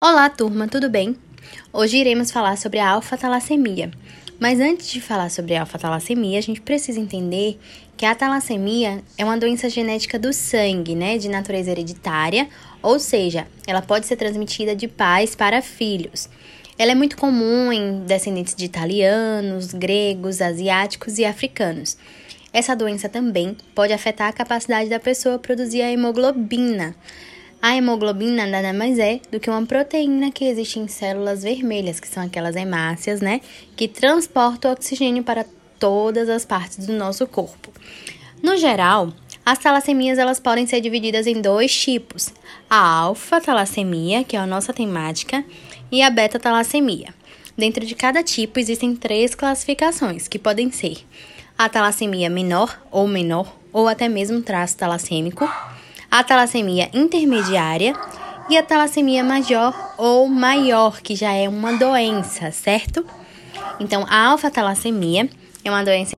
Olá, turma, tudo bem? Hoje iremos falar sobre a alfa-talassemia. Mas antes de falar sobre a alfa-talassemia, a gente precisa entender que a talassemia é uma doença genética do sangue, né, de natureza hereditária, ou seja, ela pode ser transmitida de pais para filhos. Ela é muito comum em descendentes de italianos, gregos, asiáticos e africanos. Essa doença também pode afetar a capacidade da pessoa produzir a hemoglobina. A hemoglobina nada mais é do que uma proteína que existe em células vermelhas, que são aquelas hemácias, né, que transportam oxigênio para todas as partes do nosso corpo. No geral, as talassemias elas podem ser divididas em dois tipos: a alfa-talassemia, que é a nossa temática, e a beta-talassemia. Dentro de cada tipo existem três classificações, que podem ser a talassemia menor ou menor, ou até mesmo traço talassêmico a talassemia intermediária e a talassemia maior ou maior, que já é uma doença, certo? Então, a alfa-talassemia é uma doença